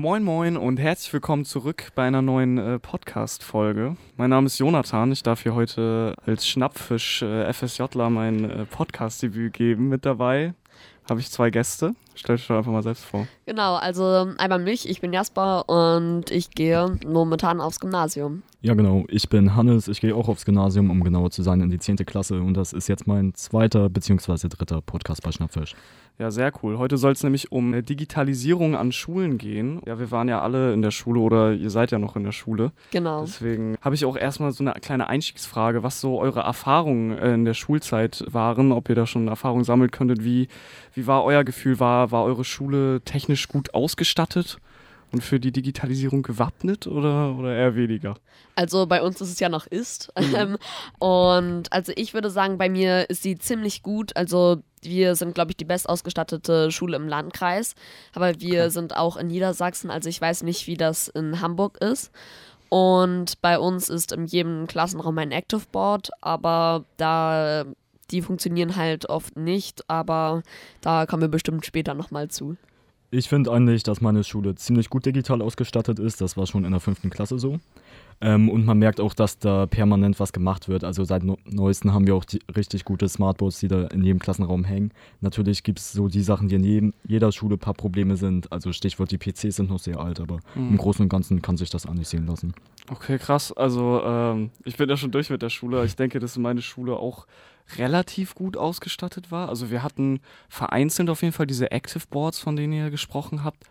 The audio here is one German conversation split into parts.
Moin Moin und herzlich willkommen zurück bei einer neuen äh, Podcast-Folge. Mein Name ist Jonathan. Ich darf hier heute als Schnappfisch äh, FSJler mein äh, Podcast-Debüt geben. Mit dabei habe ich zwei Gäste. Stell dich doch einfach mal selbst vor. Genau, also einmal mich, ich bin Jasper und ich gehe momentan aufs Gymnasium. Ja, genau. Ich bin Hannes. Ich gehe auch aufs Gymnasium, um genauer zu sein, in die 10. Klasse. Und das ist jetzt mein zweiter bzw. dritter Podcast bei Schnappfisch. Ja, sehr cool. Heute soll es nämlich um äh, Digitalisierung an Schulen gehen. Ja, wir waren ja alle in der Schule oder ihr seid ja noch in der Schule. Genau. Deswegen habe ich auch erstmal so eine kleine Einstiegsfrage, was so eure Erfahrungen äh, in der Schulzeit waren, ob ihr da schon Erfahrungen sammeln könntet. Wie, wie war euer Gefühl? War, war eure Schule technisch gut ausgestattet? und für die Digitalisierung gewappnet oder, oder eher weniger? Also bei uns ist es ja noch ist. Mhm. und also ich würde sagen, bei mir ist sie ziemlich gut. Also wir sind, glaube ich, die bestausgestattete Schule im Landkreis. Aber wir okay. sind auch in Niedersachsen. Also ich weiß nicht, wie das in Hamburg ist. Und bei uns ist in jedem Klassenraum ein Active Board, aber da die funktionieren halt oft nicht, aber da kommen wir bestimmt später nochmal zu. Ich finde eigentlich, dass meine Schule ziemlich gut digital ausgestattet ist. Das war schon in der fünften Klasse so. Ähm, und man merkt auch, dass da permanent was gemacht wird. Also seit neuestem haben wir auch richtig gute Smartboards, die da in jedem Klassenraum hängen. Natürlich gibt es so die Sachen, die in jedem, jeder Schule ein paar Probleme sind. Also Stichwort, die PCs sind noch sehr alt, aber mhm. im Großen und Ganzen kann sich das auch nicht sehen lassen. Okay, krass. Also ähm, ich bin ja schon durch mit der Schule. Ich denke, dass meine Schule auch relativ gut ausgestattet war. Also wir hatten vereinzelt auf jeden Fall diese Active Boards, von denen ihr gesprochen habt.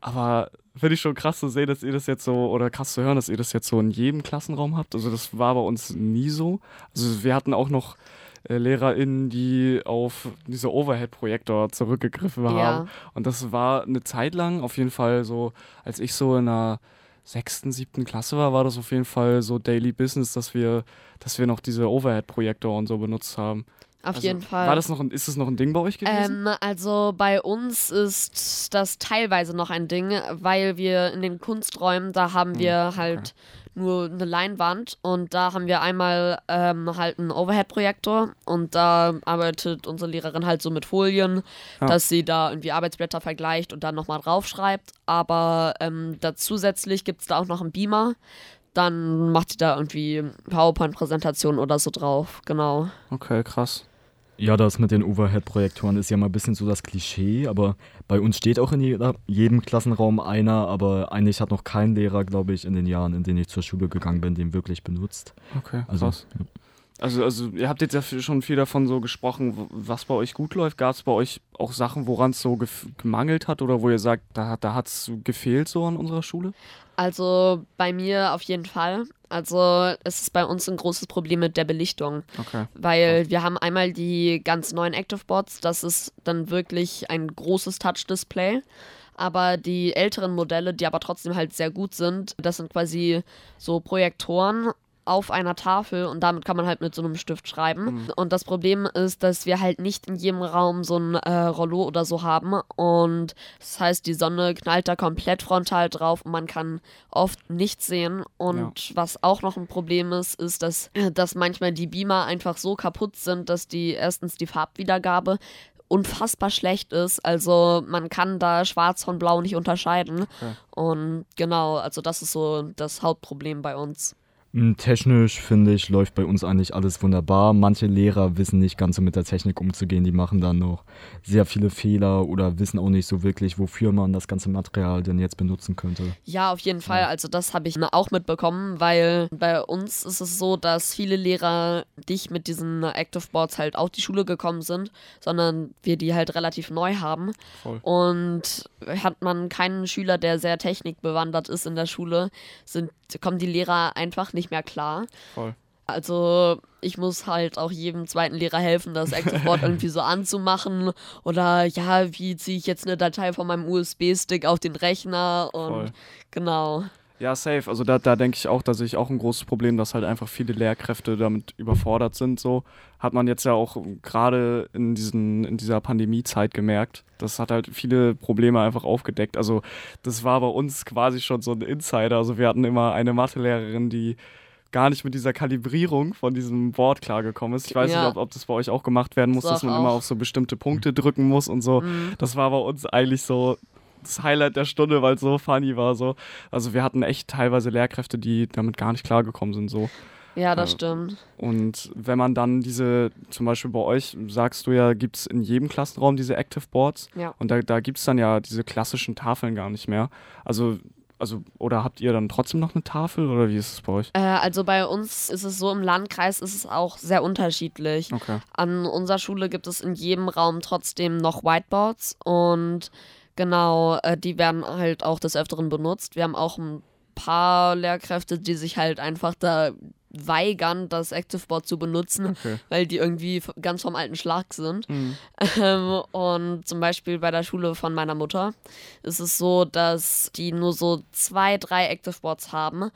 Aber finde ich schon krass zu sehen, dass ihr das jetzt so, oder krass zu hören, dass ihr das jetzt so in jedem Klassenraum habt. Also das war bei uns nie so. Also wir hatten auch noch äh, LehrerInnen, die auf diese Overhead-Projektor zurückgegriffen haben. Ja. Und das war eine Zeit lang auf jeden Fall so, als ich so in einer sechsten, siebten Klasse war, war das auf jeden Fall so Daily Business, dass wir, dass wir noch diese Overhead-Projektor und so benutzt haben. Auf also, jeden Fall. War das noch ein, ist das noch ein Ding bei euch gewesen? Ähm, also bei uns ist das teilweise noch ein Ding, weil wir in den Kunsträumen, da haben hm, wir hm, halt okay nur eine Leinwand und da haben wir einmal ähm, halt einen Overhead-Projektor und da arbeitet unsere Lehrerin halt so mit Folien, ja. dass sie da irgendwie Arbeitsblätter vergleicht und dann nochmal draufschreibt. Aber ähm, da zusätzlich gibt es da auch noch einen Beamer. Dann macht sie da irgendwie PowerPoint-Präsentationen oder so drauf, genau. Okay, krass. Ja, das mit den Overhead-Projektoren ist ja mal ein bisschen so das Klischee, aber bei uns steht auch in jeder, jedem Klassenraum einer, aber eigentlich hat noch kein Lehrer, glaube ich, in den Jahren, in denen ich zur Schule gegangen bin, den wirklich benutzt. Okay, also, krass. Ja. Also, also ihr habt jetzt ja schon viel davon so gesprochen, was bei euch gut läuft. Gab es bei euch auch Sachen, woran es so gemangelt hat oder wo ihr sagt, da, da hat es gefehlt so an unserer Schule? Also bei mir auf jeden Fall. Also es ist bei uns ein großes Problem mit der Belichtung. Okay. Weil wir haben einmal die ganz neuen Active Boards, das ist dann wirklich ein großes Touch-Display. Aber die älteren Modelle, die aber trotzdem halt sehr gut sind, das sind quasi so Projektoren auf einer Tafel und damit kann man halt mit so einem Stift schreiben. Mhm. Und das Problem ist, dass wir halt nicht in jedem Raum so ein äh, Rollo oder so haben. Und das heißt, die Sonne knallt da komplett frontal drauf und man kann oft nichts sehen. Und ja. was auch noch ein Problem ist, ist, dass, dass manchmal die Beamer einfach so kaputt sind, dass die erstens die Farbwiedergabe unfassbar schlecht ist. Also man kann da schwarz von blau nicht unterscheiden. Okay. Und genau, also das ist so das Hauptproblem bei uns. Hm, technisch finde ich, läuft bei uns eigentlich alles wunderbar. Manche Lehrer wissen nicht ganz so mit der Technik umzugehen. Die machen dann noch sehr viele Fehler oder wissen auch nicht so wirklich, wofür man das ganze Material denn jetzt benutzen könnte. Ja, auf jeden Fall. Also das habe ich auch mitbekommen, weil bei uns ist es so, dass viele Lehrer nicht mit diesen Active Boards halt auf die Schule gekommen sind, sondern wir die halt relativ neu haben. Voll. Und hat man keinen Schüler, der sehr technikbewandert ist in der Schule, sind, kommen die Lehrer einfach nicht mehr klar. Voll. Also ich muss halt auch jedem zweiten Lehrer helfen, das ActiveBoard irgendwie so anzumachen. Oder ja, wie ziehe ich jetzt eine Datei von meinem USB-Stick auf den Rechner und Voll. genau. Ja, safe. Also da, da denke ich auch, dass ich auch ein großes Problem, dass halt einfach viele Lehrkräfte damit überfordert sind. So hat man jetzt ja auch gerade in, in dieser Pandemiezeit gemerkt. Das hat halt viele Probleme einfach aufgedeckt. Also das war bei uns quasi schon so ein Insider. Also wir hatten immer eine Mathelehrerin, die gar nicht mit dieser Kalibrierung von diesem Board klargekommen ist. Ich weiß ja. nicht, ob, ob, das bei euch auch gemacht werden muss, das dass man auch. immer auf so bestimmte Punkte drücken muss und so. Mhm. Das war bei uns eigentlich so das Highlight der Stunde, weil es so funny war. So. Also wir hatten echt teilweise Lehrkräfte, die damit gar nicht klargekommen sind. So. Ja, das äh, stimmt. Und wenn man dann diese, zum Beispiel bei euch, sagst du ja, gibt es in jedem Klassenraum diese Active Boards. Ja. Und da, da gibt es dann ja diese klassischen Tafeln gar nicht mehr. Also also oder habt ihr dann trotzdem noch eine Tafel oder wie ist es bei euch? Äh, also bei uns ist es so, im Landkreis ist es auch sehr unterschiedlich. Okay. An unserer Schule gibt es in jedem Raum trotzdem noch Whiteboards und genau, äh, die werden halt auch des Öfteren benutzt. Wir haben auch ein paar Lehrkräfte, die sich halt einfach da weigern, das ActiveBoard zu benutzen, okay. weil die irgendwie ganz vom alten Schlag sind. Mhm. Ähm, und zum Beispiel bei der Schule von meiner Mutter ist es so, dass die nur so zwei, drei ActiveBoards haben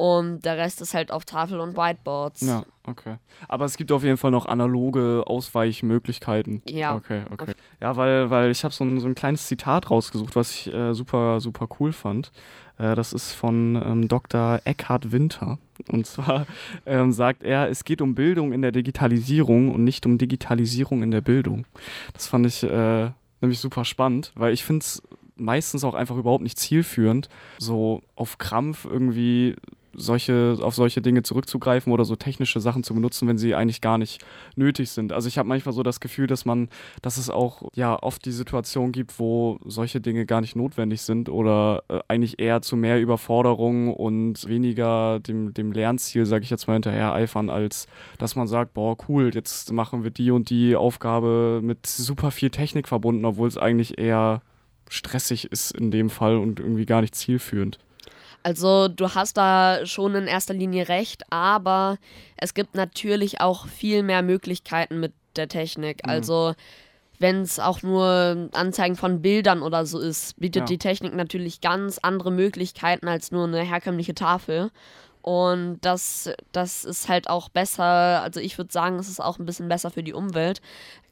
und der Rest ist halt auf Tafel und Whiteboards. Ja, okay. Aber es gibt auf jeden Fall noch analoge Ausweichmöglichkeiten. Ja. Okay, okay. Ja, weil, weil ich habe so ein, so ein kleines Zitat rausgesucht, was ich äh, super, super cool fand. Äh, das ist von ähm, Dr. Eckhard Winter. Und zwar ähm, sagt er, es geht um Bildung in der Digitalisierung und nicht um Digitalisierung in der Bildung. Das fand ich äh, nämlich super spannend, weil ich finde es meistens auch einfach überhaupt nicht zielführend, so auf Krampf irgendwie solche, auf solche Dinge zurückzugreifen oder so technische Sachen zu benutzen, wenn sie eigentlich gar nicht nötig sind. Also ich habe manchmal so das Gefühl, dass man, dass es auch ja oft die Situation gibt, wo solche Dinge gar nicht notwendig sind oder äh, eigentlich eher zu mehr Überforderung und weniger dem, dem Lernziel, sage ich jetzt mal, hinterher eifern, als dass man sagt, boah, cool, jetzt machen wir die und die Aufgabe mit super viel Technik verbunden, obwohl es eigentlich eher stressig ist in dem Fall und irgendwie gar nicht zielführend. Also du hast da schon in erster Linie recht, aber es gibt natürlich auch viel mehr Möglichkeiten mit der Technik. Mhm. Also wenn es auch nur Anzeigen von Bildern oder so ist, bietet ja. die Technik natürlich ganz andere Möglichkeiten als nur eine herkömmliche Tafel. Und das, das ist halt auch besser, also ich würde sagen, es ist auch ein bisschen besser für die Umwelt.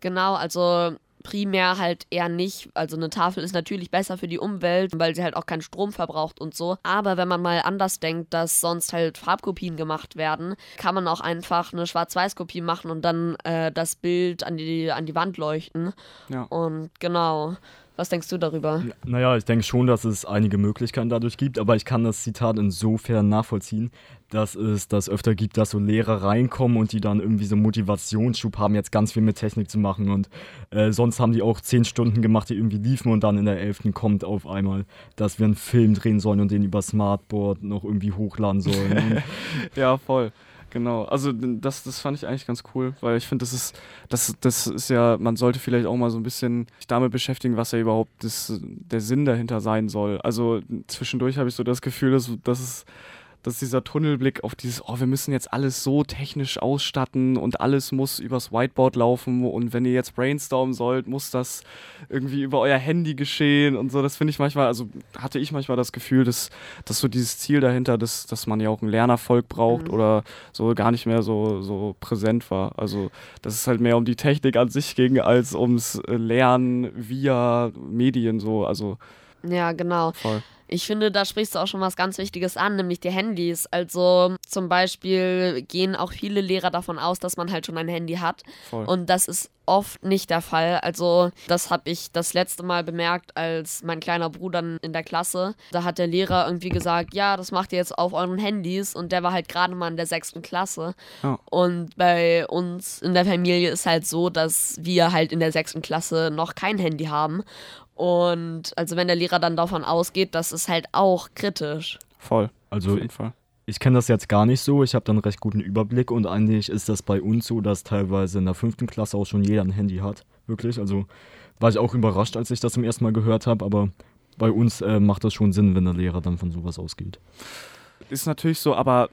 Genau, also primär halt eher nicht. Also eine Tafel ist natürlich besser für die Umwelt, weil sie halt auch keinen Strom verbraucht und so. Aber wenn man mal anders denkt, dass sonst halt Farbkopien gemacht werden, kann man auch einfach eine Schwarz-Weiß-Kopie machen und dann äh, das Bild an die, an die Wand leuchten. Ja. Und genau. Was denkst du darüber? Naja, ich denke schon, dass es einige Möglichkeiten dadurch gibt, aber ich kann das Zitat insofern nachvollziehen, dass es das öfter gibt, dass so Lehrer reinkommen und die dann irgendwie so Motivationsschub haben, jetzt ganz viel mit Technik zu machen. Und äh, sonst haben die auch zehn Stunden gemacht, die irgendwie liefen und dann in der elften kommt auf einmal, dass wir einen Film drehen sollen und den über Smartboard noch irgendwie hochladen sollen. ja, voll. Genau, also das, das fand ich eigentlich ganz cool, weil ich finde, das ist, das, das ist ja, man sollte vielleicht auch mal so ein bisschen sich damit beschäftigen, was ja überhaupt das, der Sinn dahinter sein soll. Also zwischendurch habe ich so das Gefühl, dass, dass es dass dieser Tunnelblick auf dieses, oh, wir müssen jetzt alles so technisch ausstatten und alles muss übers Whiteboard laufen und wenn ihr jetzt brainstormen sollt, muss das irgendwie über euer Handy geschehen und so. Das finde ich manchmal, also hatte ich manchmal das Gefühl, dass, dass so dieses Ziel dahinter, dass, dass man ja auch einen Lernerfolg braucht mhm. oder so gar nicht mehr so, so präsent war. Also, dass es halt mehr um die Technik an sich ging, als ums Lernen via Medien so. Also, ja, genau. Voll. Ich finde, da sprichst du auch schon was ganz Wichtiges an, nämlich die Handys. Also zum Beispiel gehen auch viele Lehrer davon aus, dass man halt schon ein Handy hat. Voll. Und das ist oft nicht der Fall. Also das habe ich das letzte Mal bemerkt, als mein kleiner Bruder in der Klasse, da hat der Lehrer irgendwie gesagt, ja, das macht ihr jetzt auf euren Handys. Und der war halt gerade mal in der sechsten Klasse. Oh. Und bei uns in der Familie ist halt so, dass wir halt in der sechsten Klasse noch kein Handy haben. Und also wenn der Lehrer dann davon ausgeht, das ist halt auch kritisch. Voll. Also Auf jeden Fall. Ich kenne das jetzt gar nicht so, ich habe dann recht guten Überblick und eigentlich ist das bei uns so, dass teilweise in der fünften Klasse auch schon jeder ein Handy hat. Wirklich. Also war ich auch überrascht, als ich das zum ersten Mal gehört habe, aber bei uns äh, macht das schon Sinn, wenn der Lehrer dann von sowas ausgeht. Ist natürlich so, aber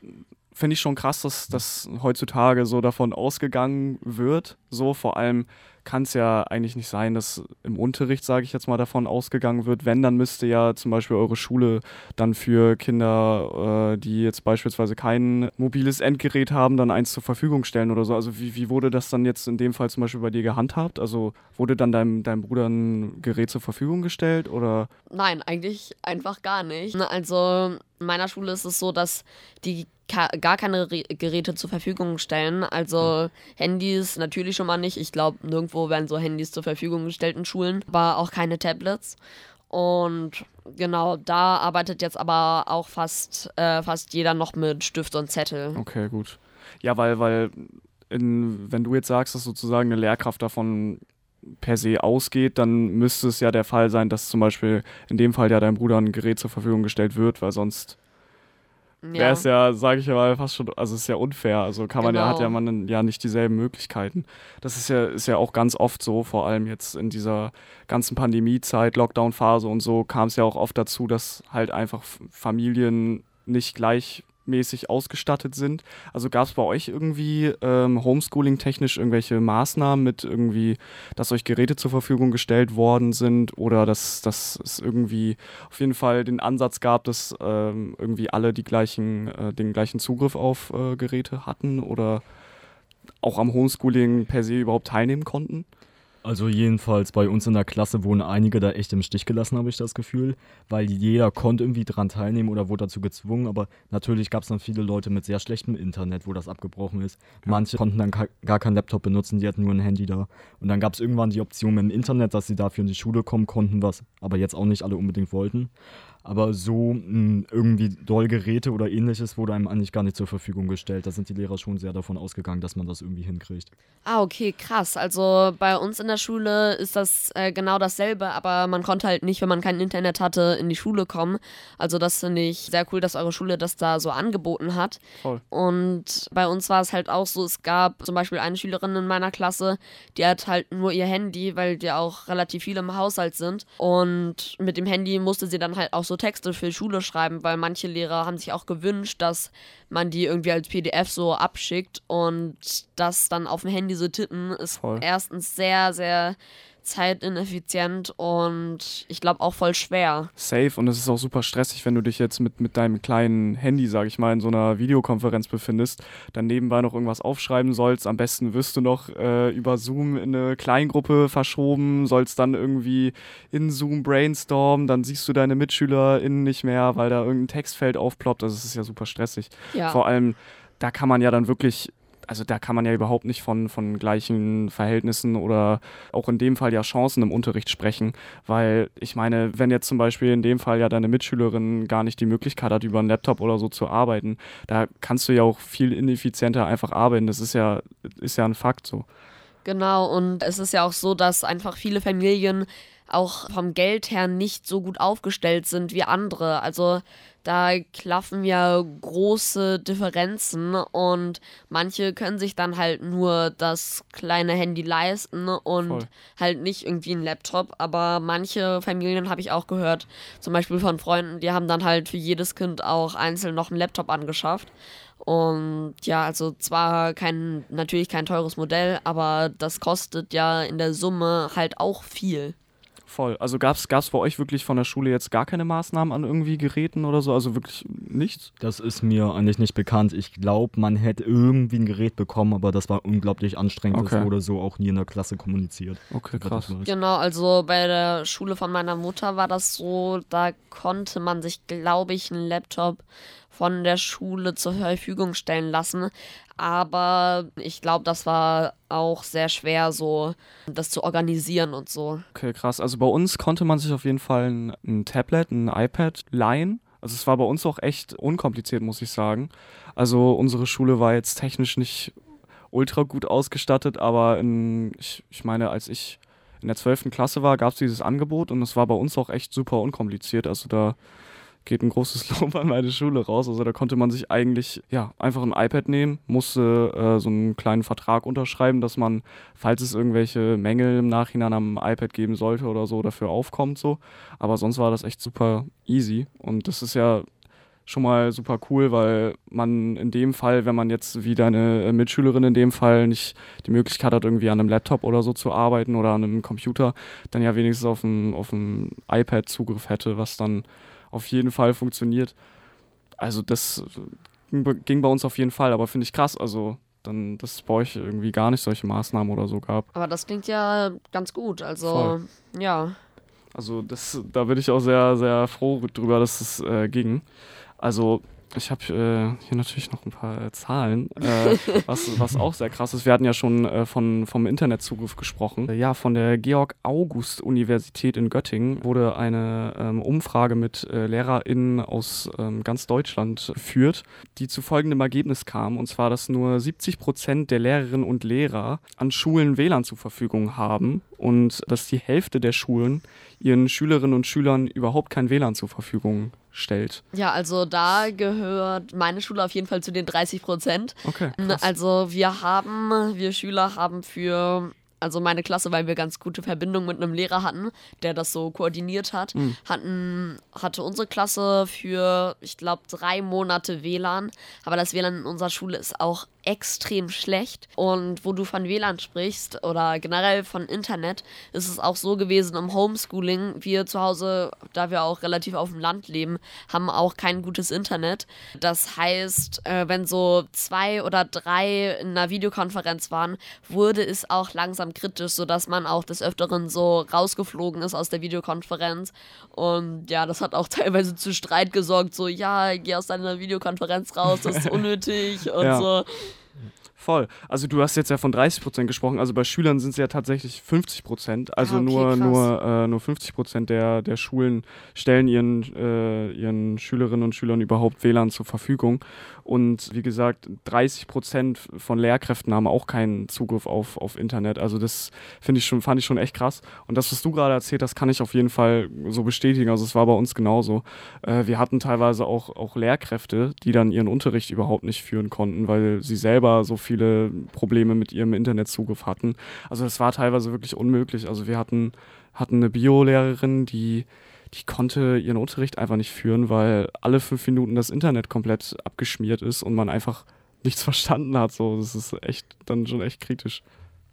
finde ich schon krass, dass, dass heutzutage so davon ausgegangen wird. So vor allem kann es ja eigentlich nicht sein, dass im Unterricht, sage ich jetzt mal, davon ausgegangen wird. Wenn, dann müsste ja zum Beispiel eure Schule dann für Kinder, äh, die jetzt beispielsweise kein mobiles Endgerät haben, dann eins zur Verfügung stellen oder so. Also wie, wie wurde das dann jetzt in dem Fall zum Beispiel bei dir gehandhabt? Also wurde dann deinem, deinem Bruder ein Gerät zur Verfügung gestellt oder? Nein, eigentlich einfach gar nicht. Also in meiner Schule ist es so, dass die gar keine Geräte zur Verfügung stellen. Also hm. Handys natürlich schon mal nicht. Ich glaube, nirgendwo werden so Handys zur Verfügung gestellt in Schulen, aber auch keine Tablets. Und genau, da arbeitet jetzt aber auch fast, äh, fast jeder noch mit Stift und Zettel. Okay, gut. Ja, weil, weil in, wenn du jetzt sagst, dass sozusagen eine Lehrkraft davon per se ausgeht, dann müsste es ja der Fall sein, dass zum Beispiel in dem Fall ja deinem Bruder ein Gerät zur Verfügung gestellt wird, weil sonst ja. wäre es ja, sage ich mal, fast schon, also es ist ja unfair. Also kann man ja, hat ja genau. man ja nicht dieselben Möglichkeiten. Das ist ja, ist ja auch ganz oft so, vor allem jetzt in dieser ganzen Pandemiezeit, Lockdown-Phase und so, kam es ja auch oft dazu, dass halt einfach Familien nicht gleich mäßig ausgestattet sind. Also gab es bei euch irgendwie ähm, Homeschooling-technisch irgendwelche Maßnahmen mit irgendwie, dass euch Geräte zur Verfügung gestellt worden sind oder dass, dass es irgendwie auf jeden Fall den Ansatz gab, dass ähm, irgendwie alle die gleichen, äh, den gleichen Zugriff auf äh, Geräte hatten oder auch am Homeschooling per se überhaupt teilnehmen konnten? Also jedenfalls bei uns in der Klasse wurden einige da echt im Stich gelassen, habe ich das Gefühl, weil jeder konnte irgendwie dran teilnehmen oder wurde dazu gezwungen, aber natürlich gab es dann viele Leute mit sehr schlechtem Internet, wo das abgebrochen ist. Ja. Manche konnten dann gar keinen Laptop benutzen, die hatten nur ein Handy da. Und dann gab es irgendwann die Option im Internet, dass sie dafür in die Schule kommen konnten, was aber jetzt auch nicht alle unbedingt wollten. Aber so mh, hm, irgendwie Dollgeräte oder ähnliches wurde einem eigentlich gar nicht zur Verfügung gestellt. Da sind die Lehrer schon sehr davon ausgegangen, dass man das irgendwie hinkriegt. Ah, okay, krass. Also bei uns in der Schule ist das äh, genau dasselbe, aber man konnte halt nicht, wenn man kein Internet hatte, in die Schule kommen. Also das finde ich sehr cool, dass eure Schule das da so angeboten hat. Voll. Und bei uns war es halt auch so, es gab zum Beispiel eine Schülerin in meiner Klasse, die hat halt nur ihr Handy, weil wir auch relativ viele im Haushalt sind. Und mit dem Handy musste sie dann halt auch so Texte für Schule schreiben, weil manche Lehrer haben sich auch gewünscht, dass man die irgendwie als PDF so abschickt und das dann auf dem Handy so tippen ist Voll. erstens sehr, sehr zeitineffizient und ich glaube auch voll schwer. Safe und es ist auch super stressig, wenn du dich jetzt mit, mit deinem kleinen Handy, sag ich mal, in so einer Videokonferenz befindest, dann nebenbei noch irgendwas aufschreiben sollst. Am besten wirst du noch äh, über Zoom in eine Kleingruppe verschoben, sollst dann irgendwie in Zoom brainstormen, dann siehst du deine MitschülerInnen nicht mehr, weil da irgendein Textfeld aufploppt. Also es ist ja super stressig. Ja. Vor allem, da kann man ja dann wirklich also da kann man ja überhaupt nicht von, von gleichen Verhältnissen oder auch in dem Fall ja Chancen im Unterricht sprechen, weil ich meine, wenn jetzt zum Beispiel in dem Fall ja deine Mitschülerin gar nicht die Möglichkeit hat, über einen Laptop oder so zu arbeiten, da kannst du ja auch viel ineffizienter einfach arbeiten. Das ist ja, ist ja ein Fakt so. Genau, und es ist ja auch so, dass einfach viele Familien auch vom Geld her nicht so gut aufgestellt sind wie andere. Also da klaffen ja große Differenzen und manche können sich dann halt nur das kleine Handy leisten und Voll. halt nicht irgendwie einen Laptop. Aber manche Familien habe ich auch gehört, zum Beispiel von Freunden, die haben dann halt für jedes Kind auch einzeln noch einen Laptop angeschafft. Und ja, also zwar kein, natürlich kein teures Modell, aber das kostet ja in der Summe halt auch viel voll. Also gab es bei euch wirklich von der Schule jetzt gar keine Maßnahmen an irgendwie Geräten oder so? Also wirklich nichts? Das ist mir eigentlich nicht bekannt. Ich glaube, man hätte irgendwie ein Gerät bekommen, aber das war unglaublich anstrengend. Okay. Das wurde so auch nie in der Klasse kommuniziert. Okay, krass. Genau, also bei der Schule von meiner Mutter war das so, da konnte man sich, glaube ich, einen Laptop von der Schule zur Verfügung stellen lassen. Aber ich glaube, das war auch sehr schwer, so das zu organisieren und so. Okay, krass. Also bei uns konnte man sich auf jeden Fall ein, ein Tablet, ein iPad leihen. Also es war bei uns auch echt unkompliziert, muss ich sagen. Also unsere Schule war jetzt technisch nicht ultra gut ausgestattet, aber in, ich, ich meine, als ich in der 12. Klasse war, gab es dieses Angebot und es war bei uns auch echt super unkompliziert. Also da geht ein großes Lob an meine Schule raus. Also da konnte man sich eigentlich ja einfach ein iPad nehmen, musste äh, so einen kleinen Vertrag unterschreiben, dass man, falls es irgendwelche Mängel im Nachhinein am iPad geben sollte oder so, dafür aufkommt so. Aber sonst war das echt super easy und das ist ja schon mal super cool, weil man in dem Fall, wenn man jetzt wie deine Mitschülerin in dem Fall nicht die Möglichkeit hat, irgendwie an einem Laptop oder so zu arbeiten oder an einem Computer, dann ja wenigstens auf dem, auf dem iPad Zugriff hätte, was dann auf jeden Fall funktioniert. Also das ging bei uns auf jeden Fall, aber finde ich krass, also dann, dass es bei euch irgendwie gar nicht solche Maßnahmen oder so gab. Aber das klingt ja ganz gut, also Voll. ja. Also das, da bin ich auch sehr, sehr froh drüber, dass es äh, ging. Also Ich habe äh, hier natürlich noch ein paar äh, Zahlen, äh, was, was auch sehr krass ist. Wir hatten ja schon äh, von, vom Internetzugriff gesprochen. ja, von der Georg-August-Universität in Göttingen wurde eine ähm, Umfrage mit äh, LehrerInnen aus ähm, ganz Deutschland geführt, die zu folgendem Ergebnis kam. Und zwar, dass nur 70 Prozent der Lehrerinnen und Lehrer an Schulen WLAN zur Verfügung haben und dass die Hälfte der Schulen ihren Schülerinnen und Schülern überhaupt kein WLAN zur Verfügung stellt. Ja, also da gehört meine Schule auf jeden Fall zu den 30 Prozent. Okay. Krass. Also wir haben, wir Schüler haben für also meine Klasse, weil wir ganz gute Verbindungen mit einem Lehrer hatten, der das so koordiniert hat, mhm. hatten, hatte unsere Klasse für, ich glaube, drei Monate WLAN. Aber das WLAN in unserer Schule ist auch extrem schlecht. Und wo du von WLAN sprichst oder generell von Internet, ist es auch so gewesen im Homeschooling. Wir zu Hause, da wir auch relativ auf dem Land leben, haben auch kein gutes Internet. Das heißt, äh, wenn so zwei oder drei in einer Videokonferenz waren, wurde es auch langsam kritisch, sodass man auch des Öfteren so rausgeflogen ist aus der Videokonferenz. Und ja, das hat auch teilweise zu Streit gesorgt. So, ja, geh aus deiner Videokonferenz raus, das ist unnötig und ja. so. Voll. Also du hast jetzt ja von 30 Prozent gesprochen. Also bei Schülern sind es ja tatsächlich 50 Prozent. Also ah, okay, nur, nur, äh, nur 50 Prozent der, der Schulen stellen ihren, äh, ihren Schülerinnen und Schülern überhaupt WLAN zur Verfügung. Und wie gesagt, 30 Prozent von Lehrkräften haben auch keinen Zugriff auf, auf Internet. Also das finde ich schon, fand ich schon echt krass. Und das, was du gerade erzählt hast, kann ich auf jeden Fall so bestätigen. Also es war bei uns genauso. Äh, wir hatten teilweise auch, auch Lehrkräfte, die dann ihren Unterricht überhaupt nicht führen konnten, weil sie selber so viele Probleme mit ihrem Internetzugriff hatten. Also es war teilweise wirklich unmöglich. Also wir hatten, hatten eine Biolehrerin, die die konnte ihren Unterricht einfach nicht führen, weil alle fünf Minuten das Internet komplett abgeschmiert ist und man einfach nichts verstanden hat. So, das ist echt dann schon echt kritisch.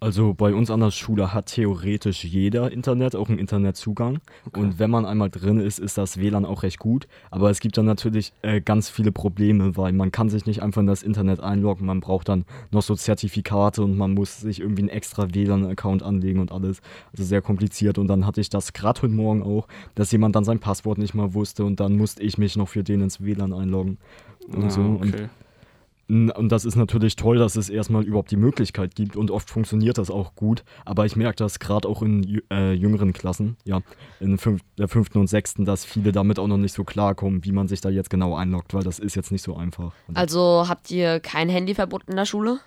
Also bei uns an der Schule hat theoretisch jeder Internet, auch einen Internetzugang. Okay. Und wenn man einmal drin ist, ist das WLAN auch recht gut. Aber es gibt dann natürlich äh, ganz viele Probleme, weil man kann sich nicht einfach in das Internet einloggen. Man braucht dann noch so Zertifikate und man muss sich irgendwie einen extra WLAN-Account anlegen und alles. Also sehr kompliziert. Und dann hatte ich das gerade heute Morgen auch, dass jemand dann sein Passwort nicht mal wusste und dann musste ich mich noch für den ins WLAN einloggen. Und ah, so. Okay. Und und das ist natürlich toll, dass es erstmal überhaupt die Möglichkeit gibt und oft funktioniert das auch gut. Aber ich merke das gerade auch in äh, jüngeren Klassen, ja, in fünf, der fünften und sechsten, dass viele damit auch noch nicht so klarkommen, wie man sich da jetzt genau einloggt, weil das ist jetzt nicht so einfach. Also habt ihr kein Handyverbot in der Schule?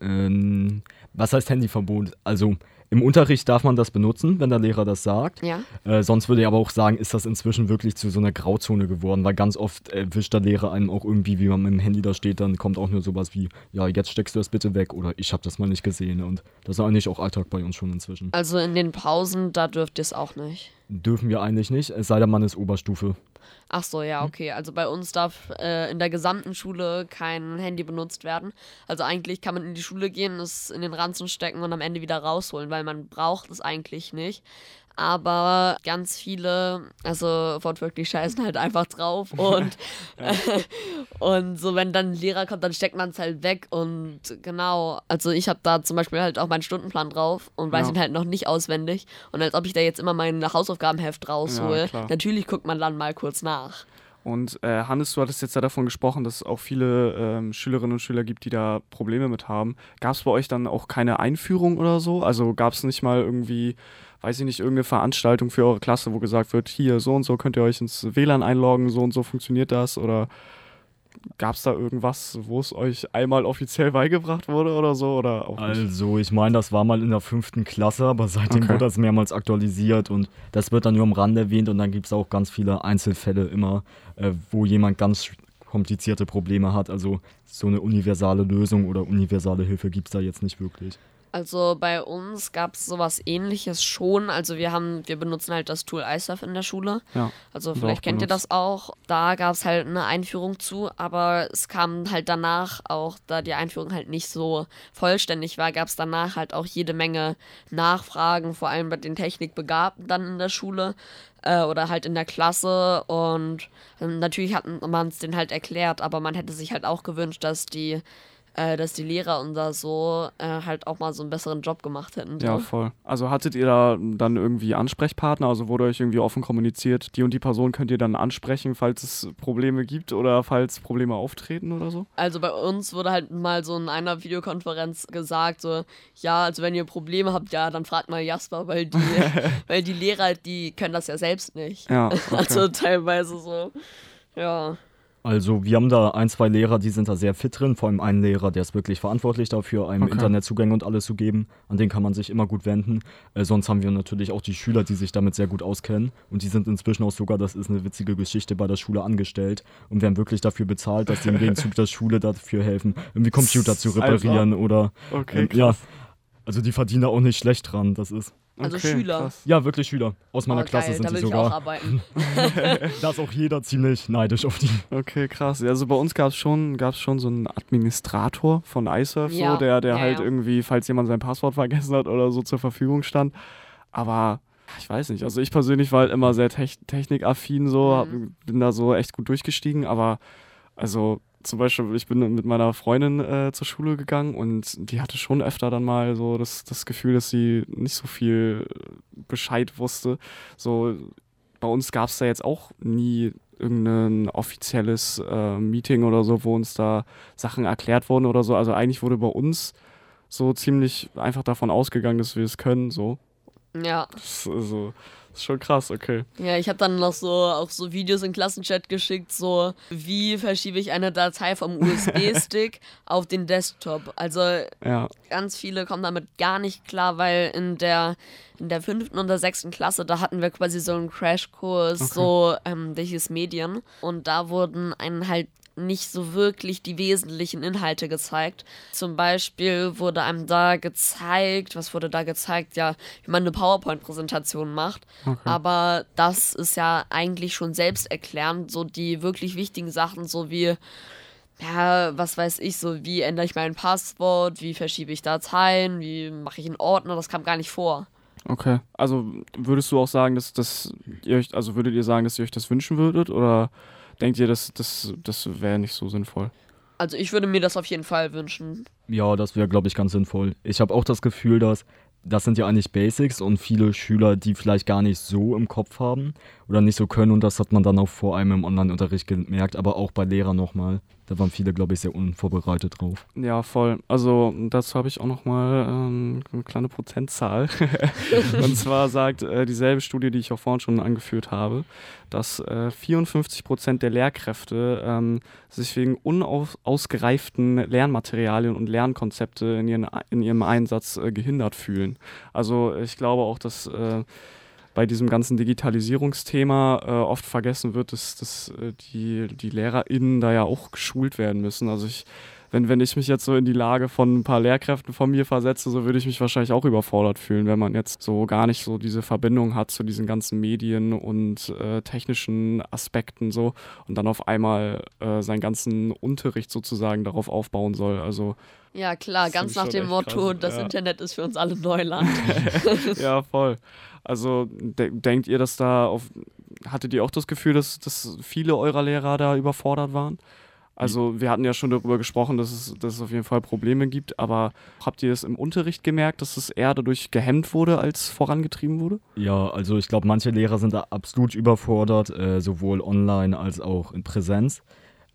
Ähm, was heißt Handyverbot? Also im Unterricht darf man das benutzen, wenn der Lehrer das sagt. Ja. Äh, sonst würde ich aber auch sagen, ist das inzwischen wirklich zu so einer Grauzone geworden, weil ganz oft erwischt der Lehrer einem auch irgendwie, wie man mit dem Handy da steht, dann kommt auch nur sowas wie, ja, jetzt steckst du das bitte weg oder ich habe das mal nicht gesehen. Und das ist eigentlich auch Alltag bei uns schon inzwischen. Also in den Pausen, da dürft ihr es auch nicht. Dürfen wir eigentlich nicht, es sei denn, man ist Oberstufe. Ach so, ja, hm? okay. Also bei uns darf äh, in der gesamten Schule kein Handy benutzt werden. Also eigentlich kann man in die Schule gehen, es in den Ranzen stecken und am Ende wieder rausholen, weil man braucht es eigentlich nicht aber ganz viele, also wortwörtlich scheißen halt einfach drauf und, äh, und so, wenn dann ein Lehrer kommt, dann steckt man es halt weg und genau, also ich habe da zum Beispiel halt auch meinen Stundenplan drauf und weiß ja. ihn halt noch nicht auswendig und als ob ich da jetzt immer mein Hausaufgabenheft raushole, ja, natürlich guckt man dann mal kurz nach. Und äh, Hannes, du hattest jetzt ja davon gesprochen, dass es auch viele ähm, Schülerinnen und Schüler gibt, die da Probleme mit haben. Gab es bei euch dann auch keine Einführung oder so? Also gab es nicht mal irgendwie weiß ich nicht, irgendeine Veranstaltung für eure Klasse, wo gesagt wird, hier, so und so könnt ihr euch ins WLAN einloggen, so und so funktioniert das? Oder gab es da irgendwas, wo es euch einmal offiziell beigebracht wurde oder so? Oder auch also, ich meine, das war mal in der fünften Klasse, aber seitdem okay. wurde das mehrmals aktualisiert und das wird dann nur am Rand erwähnt und dann gibt es auch ganz viele Einzelfälle immer, äh, wo jemand ganz komplizierte Probleme hat. Also so eine universale Lösung oder universale Hilfe gibt es da jetzt nicht wirklich. Also bei uns gab es sowas ähnliches schon. Also wir haben, wir benutzen halt das Tool iSurf in der Schule. Ja, also vielleicht kennt benutzt. ihr das auch. Da gab es halt eine Einführung zu, aber es kam halt danach auch, da die Einführung halt nicht so vollständig war, gab es danach halt auch jede Menge Nachfragen, vor allem bei den Technikbegabten dann in der Schule äh, oder halt in der Klasse. Und ähm, natürlich hat man es denen halt erklärt, aber man hätte sich halt auch gewünscht, dass die äh, dass die Lehrer und da so äh, halt auch mal so einen besseren Job gemacht hätten. So. Ja, voll. Also hattet ihr da dann irgendwie Ansprechpartner? Also wurde euch irgendwie offen kommuniziert, die und die Person könnt ihr dann ansprechen, falls es Probleme gibt oder falls Probleme auftreten oder so? Also bei uns wurde halt mal so in einer Videokonferenz gesagt, so, ja, also wenn ihr Probleme habt, ja, dann fragt mal Jasper, weil die, weil die Lehrer, die können das ja selbst nicht. Ja, okay. Also teilweise so, ja. Also wir haben da ein, zwei Lehrer, die sind da sehr fit drin. Vor allem einen Lehrer, der ist wirklich verantwortlich dafür, einem Okay. Internetzugänge und alles zu geben. An den kann man sich immer gut wenden. Äh, sonst haben wir natürlich auch die Schüler, die sich damit sehr gut auskennen. Und die sind inzwischen auch sogar, das ist eine witzige Geschichte, bei der Schule angestellt und werden wirklich dafür bezahlt, dass die im Gegenzug der Schule dafür helfen, irgendwie Computer zu Alter. reparieren oder Okay, ähm, ja. Also die verdienen da auch nicht schlecht dran. Das ist Also okay, Schüler. krass. ja wirklich Schüler aus meiner oh, Klasse geil, sind da sie will ich auch sogar. arbeiten. Da ist auch jeder ziemlich neidisch auf die. Okay, krass. Also bei uns gab es schon, gab's schon so einen Administrator von iSurf, Ja, so, der, der ja, halt ja. irgendwie, falls jemand sein Passwort vergessen hat oder so, zur Verfügung stand. Aber ich weiß nicht. Also ich persönlich war halt immer sehr tech technikaffin, so, hab, Mhm. bin da so echt gut durchgestiegen, aber also zum Beispiel, ich bin mit meiner Freundin äh, zur Schule gegangen und die hatte schon öfter dann mal so das, das Gefühl, dass sie nicht so viel Bescheid wusste. So, bei uns gab es da jetzt auch nie irgendein offizielles äh, Meeting oder so, wo uns da Sachen erklärt wurden oder so. Also eigentlich wurde bei uns so ziemlich einfach davon ausgegangen, dass wir es können. So. Ja. Das also, ist schon krass, okay. Ja, ich habe dann noch so auch so Videos in Klassenchat geschickt, so wie verschiebe ich eine Datei vom USB-Stick auf den Desktop. Also Ja, ganz viele kommen damit gar nicht klar, weil in der in der fünften und der sechsten Klasse, da hatten wir quasi so einen Crashkurs, Okay. so ähm, hieß Medien. Und da wurden einen halt nicht so wirklich die wesentlichen Inhalte gezeigt. Zum Beispiel wurde einem da gezeigt, was wurde da gezeigt? Ja, wie man eine PowerPoint-Präsentation macht. okay. Aber das ist ja eigentlich schon selbsterklärend, so die wirklich wichtigen Sachen, so wie, ja, was weiß ich, so wie ändere ich mein Passwort, wie verschiebe ich Dateien, wie mache ich einen Ordner, das kam gar nicht vor. Okay. Also würdest du auch sagen, dass, dass ihr euch, also würdet ihr sagen, dass ihr euch das wünschen würdet? Oder denkt ihr, dass das, das wäre nicht so sinnvoll? Also ich würde mir das auf jeden Fall wünschen. Ja, das wäre, glaube ich, ganz sinnvoll. Ich habe auch das Gefühl, dass das sind ja eigentlich Basics und viele Schüler, die vielleicht gar nicht so im Kopf haben oder nicht so können und das hat man dann auch vor allem im Online-Unterricht gemerkt, aber auch bei Lehrern nochmal. Da waren viele, glaube ich, sehr unvorbereitet drauf. Ja, voll. Also dazu habe ich auch noch mal ähm, eine kleine Prozentzahl. Und zwar sagt äh, dieselbe Studie, die ich auch vorhin schon angeführt habe, dass äh, 54 Prozent der Lehrkräfte ähm, sich wegen unausgereiften Lernmaterialien und Lernkonzepte in, ihren, in ihrem Einsatz äh, gehindert fühlen. Also ich glaube auch, dass äh, bei diesem ganzen Digitalisierungsthema äh, oft vergessen wird, dass, dass äh, die, die LehrerInnen da ja auch geschult werden müssen. Also ich, wenn, wenn ich mich jetzt so in die Lage von ein paar Lehrkräften von mir versetze, so würde ich mich wahrscheinlich auch überfordert fühlen, wenn man jetzt so gar nicht so diese Verbindung hat zu diesen ganzen Medien und äh, technischen Aspekten so und dann auf einmal äh, seinen ganzen Unterricht sozusagen darauf aufbauen soll. Also Ja, klar, ganz nach dem Motto, krass, das ja. Internet ist für uns alle Neuland. ja, voll. Also de denkt ihr, dass da auf hattet ihr auch das Gefühl, dass, dass viele eurer Lehrer da überfordert waren? Also wir hatten ja schon darüber gesprochen, dass es, dass es auf jeden Fall Probleme gibt, aber habt ihr es im Unterricht gemerkt, dass es eher dadurch gehemmt wurde, als vorangetrieben wurde? Ja, also ich glaube, manche Lehrer sind da absolut überfordert, äh, sowohl online als auch in Präsenz.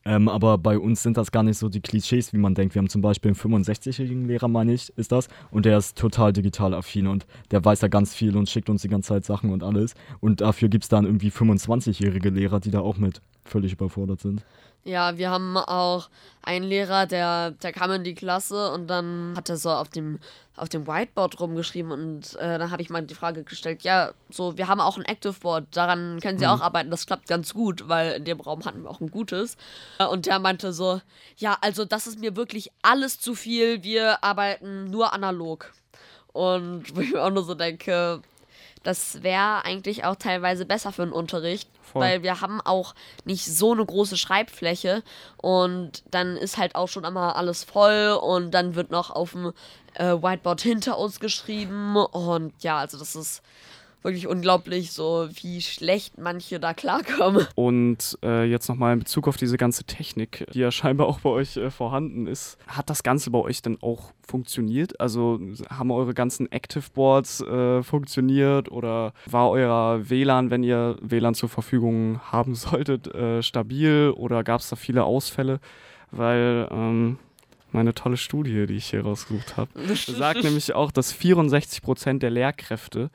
Ähm, aber bei uns sind das gar nicht so die Klischees, wie man denkt. Wir haben zum Beispiel einen 65-jährigen Lehrer, meine ich, ist das. Und der ist total digital affin und der weiß da ganz viel und schickt uns die ganze Zeit Sachen und alles. Und dafür gibt es dann irgendwie 25-jährige Lehrer, die da auch mit völlig überfordert sind. Ja, wir haben auch einen Lehrer, der, der kam in die Klasse und dann hat er so auf dem, auf dem Whiteboard rumgeschrieben und äh, dann habe ich mal die Frage gestellt, ja, so, wir haben auch ein Active Board, daran können Sie auch arbeiten, das klappt ganz gut, weil in dem Raum hatten wir auch ein gutes. Äh, Und der meinte so, ja, also das ist mir wirklich alles zu viel, wir arbeiten nur analog. Und wo ich mir auch nur so denke, das wäre eigentlich auch teilweise besser für den Unterricht, Voll. weil wir haben auch nicht so eine große Schreibfläche und dann ist halt auch schon einmal alles voll und dann wird noch auf dem äh, Whiteboard hinter uns geschrieben und ja, also das ist wirklich unglaublich, so wie schlecht manche da klarkommen. Und äh, jetzt nochmal in Bezug auf diese ganze Technik, die ja scheinbar auch bei euch äh, vorhanden ist. Hat das Ganze bei euch denn auch funktioniert? Also haben eure ganzen Active Boards äh, funktioniert oder war euer WLAN, wenn ihr WLAN zur Verfügung haben solltet, äh, stabil oder gab es da viele Ausfälle? Weil ähm, meine tolle Studie, die ich hier rausgesucht habe, sagt nämlich auch, dass 64 Prozent der Lehrkräfte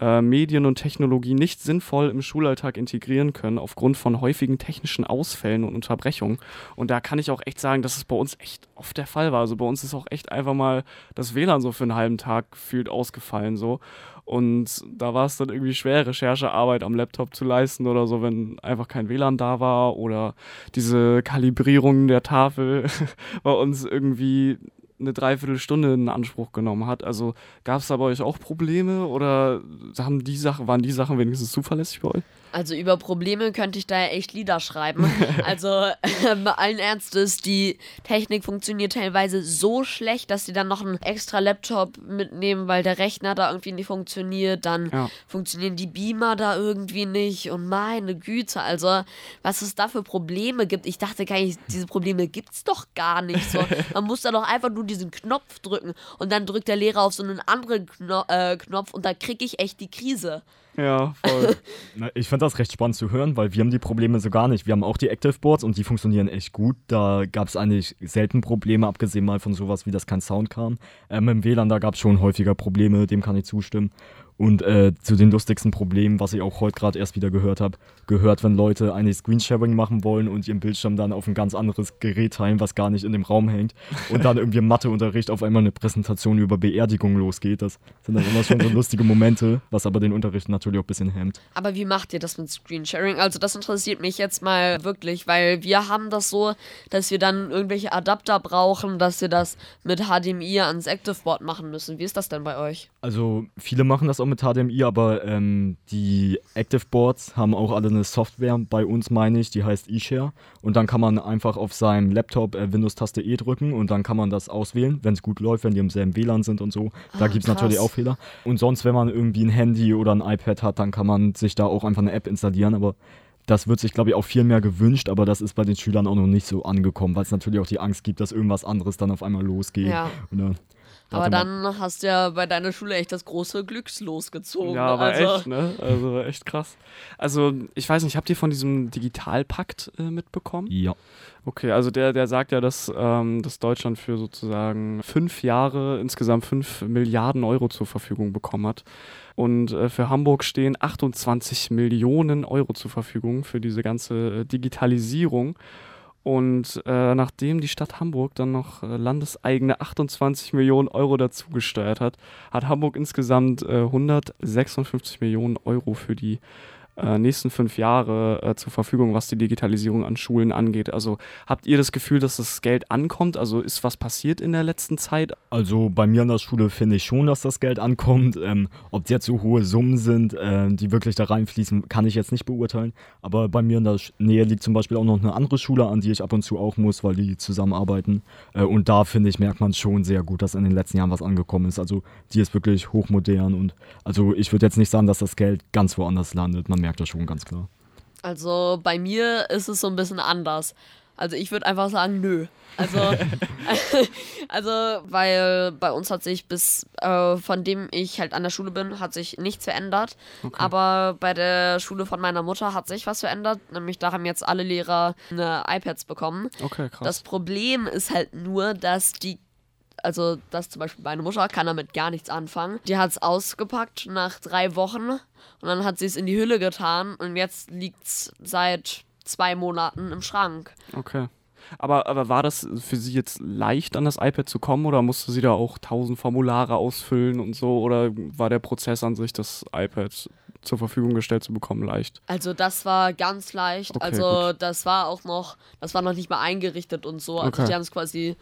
äh, Medien und Technologie nicht sinnvoll im Schulalltag integrieren können, aufgrund von häufigen technischen Ausfällen und Unterbrechungen. Und da kann ich auch echt sagen, dass es bei uns echt oft der Fall war. Also bei uns ist auch echt einfach mal das WLAN so für einen halben Tag gefühlt ausgefallen so. Und da war es dann irgendwie schwer, Recherchearbeit am Laptop zu leisten oder so, wenn einfach kein WLAN da war oder diese Kalibrierung der Tafel bei uns irgendwie eine Dreiviertelstunde in Anspruch genommen hat. Also gab es da bei euch auch Probleme oder haben die Sachen, waren die Sachen wenigstens zuverlässig bei euch? Also über Probleme könnte ich da echt Lieder schreiben. also äh, allen Ernstes, die Technik funktioniert teilweise so schlecht, dass sie dann noch einen extra Laptop mitnehmen, weil der Rechner da irgendwie nicht funktioniert. Dann ja. funktionieren die Beamer da irgendwie nicht. Und meine Güte, also was es da für Probleme gibt. Ich dachte gar nicht, diese Probleme gibt es doch gar nicht. So. Man muss da doch einfach nur diesen Knopf drücken und dann drückt der Lehrer auf so einen anderen Kno äh, Knopf und da kriege ich echt die Krise. Ja, voll. Na, ich fand das recht spannend zu hören, weil wir haben die Probleme so gar nicht. Wir haben auch die Active Boards und die funktionieren echt gut. Da gab es eigentlich selten Probleme, abgesehen mal von sowas wie, dass kein Sound kam. Ähm, Im WLAN, da gab es schon häufiger Probleme, dem kann ich zustimmen. Und äh, zu den lustigsten Problemen, was ich auch heute gerade erst wieder gehört habe, gehört, wenn Leute eigentlich Screensharing machen wollen und ihren Bildschirm dann auf ein ganz anderes Gerät teilen, was gar nicht in dem Raum hängt. Und dann irgendwie im Matheunterricht auf einmal eine Präsentation über Beerdigung losgeht. Das sind dann immer schon so lustige Momente, was aber den Unterricht natürlich auch ein bisschen hemmt. Aber wie macht ihr das mit Screensharing? Also das interessiert mich jetzt mal wirklich, weil wir haben das so, dass wir dann irgendwelche Adapter brauchen, dass wir das mit HDMI ans ActiveBoard machen müssen. Wie ist das denn bei euch? Also viele machen das auch mit HDMI, aber ähm, die Active Boards haben auch alle eine Software bei uns, meine ich, die heißt eShare. Und dann kann man einfach auf seinem Laptop äh, Windows-Taste E drücken und dann kann man das auswählen, wenn es gut läuft, wenn die im selben WLAN sind und so. Da ah, gibt es natürlich auch Fehler. Und sonst, wenn man irgendwie ein Handy oder ein iPad hat, dann kann man sich da auch einfach eine App installieren. Aber das wird sich, glaube ich, auch viel mehr gewünscht, aber das ist bei den Schülern auch noch nicht so angekommen, weil es natürlich auch die Angst gibt, dass irgendwas anderes dann auf einmal losgeht. Ja. Aber dann hast du ja bei deiner Schule echt das große Glückslos gezogen. Ja, aber also. echt, ne? Also echt krass. Also, ich weiß nicht, habt ihr von diesem Digitalpakt äh, mitbekommen? Ja. Okay, also der, der sagt ja, dass, ähm, dass Deutschland für sozusagen fünf Jahre insgesamt fünf Milliarden Euro zur Verfügung bekommen hat. Und äh, für Hamburg stehen 28 Millionen Euro zur Verfügung für diese ganze äh, Digitalisierung. Und äh, nachdem die Stadt Hamburg dann noch äh, landeseigene 28 Millionen Euro dazugesteuert hat, hat Hamburg insgesamt äh, 156 Millionen Euro für die nächsten fünf Jahre äh, zur Verfügung, was die Digitalisierung an Schulen angeht. Also habt ihr das Gefühl, dass das Geld ankommt? Also ist was passiert in der letzten Zeit? Also bei mir an der Schule finde ich schon, dass das Geld ankommt. Ähm, ob es jetzt so hohe Summen sind, äh, die wirklich da reinfließen, kann ich jetzt nicht beurteilen. Aber bei mir in der Nähe liegt zum Beispiel auch noch eine andere Schule, an die ich ab und zu auch muss, weil die zusammenarbeiten. Äh, und da finde ich, merkt man schon sehr gut, dass in den letzten Jahren was angekommen ist. Also die ist wirklich hochmodern und also ich würde jetzt nicht sagen, dass das Geld ganz woanders landet. Man merkt merkt das schon ganz klar. Also bei mir ist es so ein bisschen anders. Also ich würde einfach sagen, nö. Also, also, weil bei uns hat sich bis, äh, von dem ich halt an der Schule bin, hat sich nichts verändert. Okay. Aber bei der Schule von meiner Mutter hat sich was verändert. Nämlich da haben jetzt alle Lehrer eine iPads bekommen. Okay, krass. Das Problem ist halt nur, dass die also dass zum Beispiel meine Mutter kann damit gar nichts anfangen. Die hat es ausgepackt nach drei Wochen und dann hat sie es in die Hülle getan und jetzt liegt es seit zwei Monaten im Schrank. Okay. Aber, aber war das für sie jetzt leicht, an das iPad zu kommen oder musste sie da auch tausend Formulare ausfüllen und so? Oder war der Prozess an sich, das iPad zur Verfügung gestellt zu bekommen, leicht? Also das war ganz leicht. Okay, also gut. das war auch noch, das war noch nicht mal eingerichtet und so. Also okay. die haben es quasi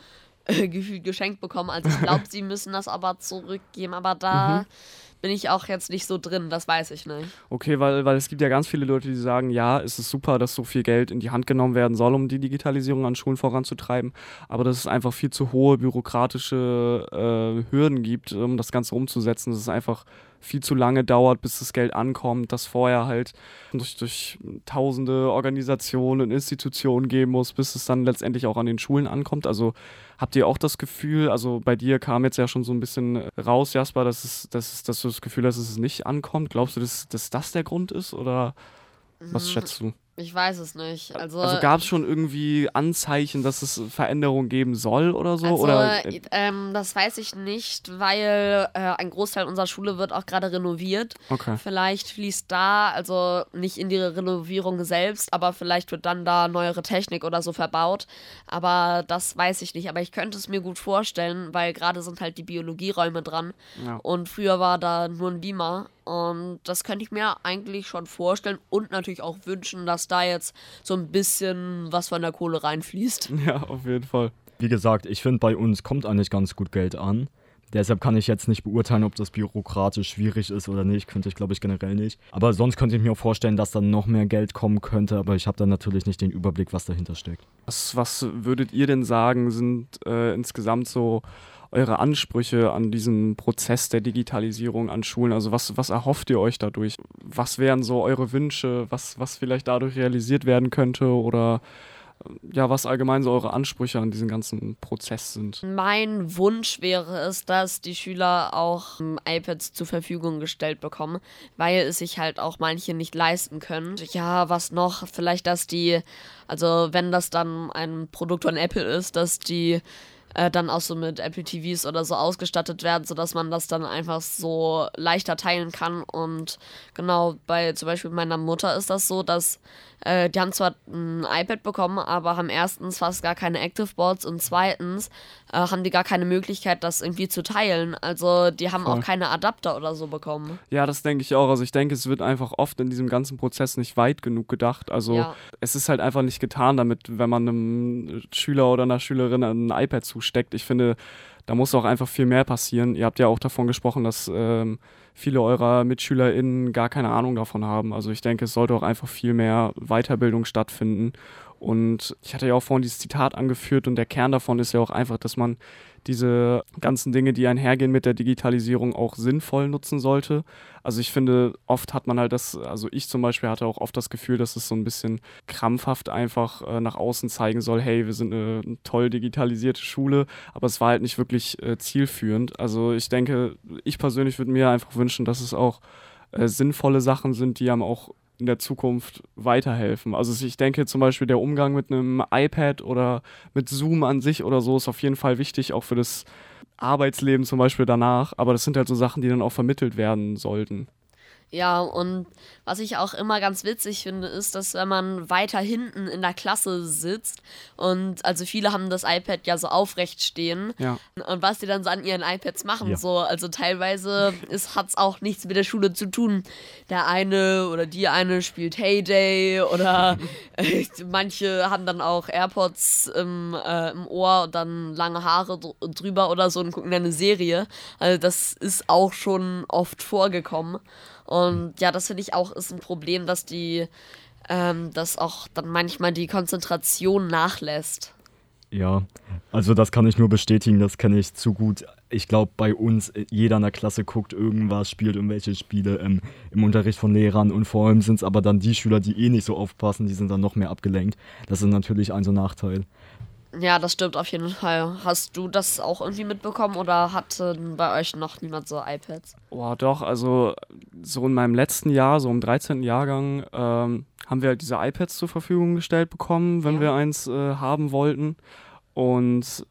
äh, geschenkt bekommen. Also ich glaube, sie müssen das aber zurückgeben. Aber da mhm. bin ich auch jetzt nicht so drin, das weiß ich nicht. Okay, weil, weil es gibt ja ganz viele Leute, die sagen, ja, es ist super, dass so viel Geld in die Hand genommen werden soll, um die Digitalisierung an Schulen voranzutreiben. Aber dass es einfach viel zu hohe bürokratische äh, Hürden gibt, um das Ganze umzusetzen. Das ist einfach viel zu lange dauert, bis das Geld ankommt, dass vorher halt durch, durch tausende Organisationen und Institutionen gehen muss, bis es dann letztendlich auch an den Schulen ankommt. Also habt ihr auch das Gefühl, also bei dir kam jetzt ja schon so ein bisschen raus, Jasper, dass, es, dass, dass du das Gefühl hast, dass es nicht ankommt. Glaubst du, dass, dass das der Grund ist oder was mhm. schätzt du? Ich weiß es nicht. Also, also gab es schon irgendwie Anzeichen, dass es Veränderungen geben soll oder so? Also, oder? Ähm, das weiß ich nicht, weil äh, ein Großteil unserer Schule wird auch gerade renoviert. Okay. Vielleicht fließt da, also nicht in die Renovierung selbst, aber vielleicht wird dann da neuere Technik oder so verbaut. Aber das weiß ich nicht. Aber ich könnte es mir gut vorstellen, weil gerade sind halt die Biologieräume dran. Ja. Und früher war da nur ein Beamer und das könnte ich mir eigentlich schon vorstellen und natürlich auch wünschen, dass da jetzt so ein bisschen was von der Kohle reinfließt. Ja, auf jeden Fall. Wie gesagt, ich finde, bei uns kommt eigentlich ganz gut Geld an. Deshalb kann ich jetzt nicht beurteilen, ob das bürokratisch schwierig ist oder nicht. Könnte ich, glaube ich, generell nicht. Aber sonst könnte ich mir auch vorstellen, dass dann noch mehr Geld kommen könnte. Aber ich habe dann natürlich nicht den Überblick, was dahinter steckt. Was, was würdet ihr denn sagen, sind äh, insgesamt so eure Ansprüche an diesen Prozess der Digitalisierung an Schulen? Also was, was erhofft ihr euch dadurch? Was wären so eure Wünsche, was, was vielleicht dadurch realisiert werden könnte oder ja, was allgemein so eure Ansprüche an diesen ganzen Prozess sind. Mein Wunsch wäre es, dass die Schüler auch iPads zur Verfügung gestellt bekommen, weil es sich halt auch manche nicht leisten können. Ja, was noch? Vielleicht, dass die, also wenn das dann ein Produkt von Apple ist, dass die äh, dann auch so mit Apple TVs oder so ausgestattet werden, sodass man das dann einfach so leichter teilen kann. Und genau, bei zum Beispiel meiner Mutter ist das so, dass äh, die haben zwar ein iPad bekommen, aber haben erstens fast gar keine Active Boards und zweitens äh, haben die gar keine Möglichkeit, das irgendwie zu teilen. Also die haben Voll. auch keine Adapter oder so bekommen. Ja, das denke ich auch. Also ich denke, es wird einfach oft in diesem ganzen Prozess nicht weit genug gedacht. Also ja. es ist halt einfach nicht getan damit, wenn man einem Schüler oder einer Schülerin ein iPad zuschaut steckt. Ich finde, da muss auch einfach viel mehr passieren. Ihr habt ja auch davon gesprochen, dass ähm, viele eurer MitschülerInnen gar keine Ahnung davon haben. Also ich denke, es sollte auch einfach viel mehr Weiterbildung stattfinden. Und ich hatte ja auch vorhin dieses Zitat angeführt und der Kern davon ist ja auch einfach, dass man diese ganzen Dinge, die einhergehen mit der Digitalisierung, auch sinnvoll nutzen sollte. Also ich finde, oft hat man halt das, also ich zum Beispiel hatte auch oft das Gefühl, dass es so ein bisschen krampfhaft einfach äh, nach außen zeigen soll, hey, wir sind eine, toll digitalisierte Schule, aber es war halt nicht wirklich äh, zielführend. Also ich denke, ich persönlich würde mir einfach wünschen, dass es auch äh, sinnvolle Sachen sind, die einem auch in der Zukunft weiterhelfen. Also ich denke zum Beispiel der Umgang mit einem iPad oder mit Zoom an sich oder so ist auf jeden Fall wichtig, auch für das Arbeitsleben zum Beispiel danach. Aber das sind halt so Sachen, die dann auch vermittelt werden sollten. Ja, und was ich auch immer ganz witzig finde, ist, dass wenn man weiter hinten in der Klasse sitzt und also viele haben das iPad ja so aufrecht stehen ja. und was die dann so an ihren iPads machen, ja. so, also teilweise hat es auch nichts mit der Schule zu tun. Der eine oder die eine spielt Heyday oder manche haben dann auch AirPods im, äh, im Ohr und dann lange Haare drüber oder so und gucken dann eine Serie. Also das ist auch schon oft vorgekommen. Und ja, das finde ich auch ist ein Problem, dass die, ähm, dass auch dann manchmal die Konzentration nachlässt. Ja, also das kann ich nur bestätigen, das kenne ich zu gut. Ich glaube, bei uns, äh, jeder in der Klasse guckt irgendwas, spielt irgendwelche Spiele ähm, im Unterricht von Lehrern und vor allem sind es aber dann die Schüler, die eh nicht so aufpassen, die sind dann noch mehr abgelenkt. Das ist natürlich ein so Nachteil. Ja, das stimmt auf jeden Fall. Hast du das auch irgendwie mitbekommen oder hatte bei euch noch niemand so iPads? Boah, doch, also so in meinem letzten Jahr, so im 13. Jahrgang, ähm, haben wir halt diese iPads zur Verfügung gestellt bekommen, wenn ja. wir eins äh, haben wollten. Und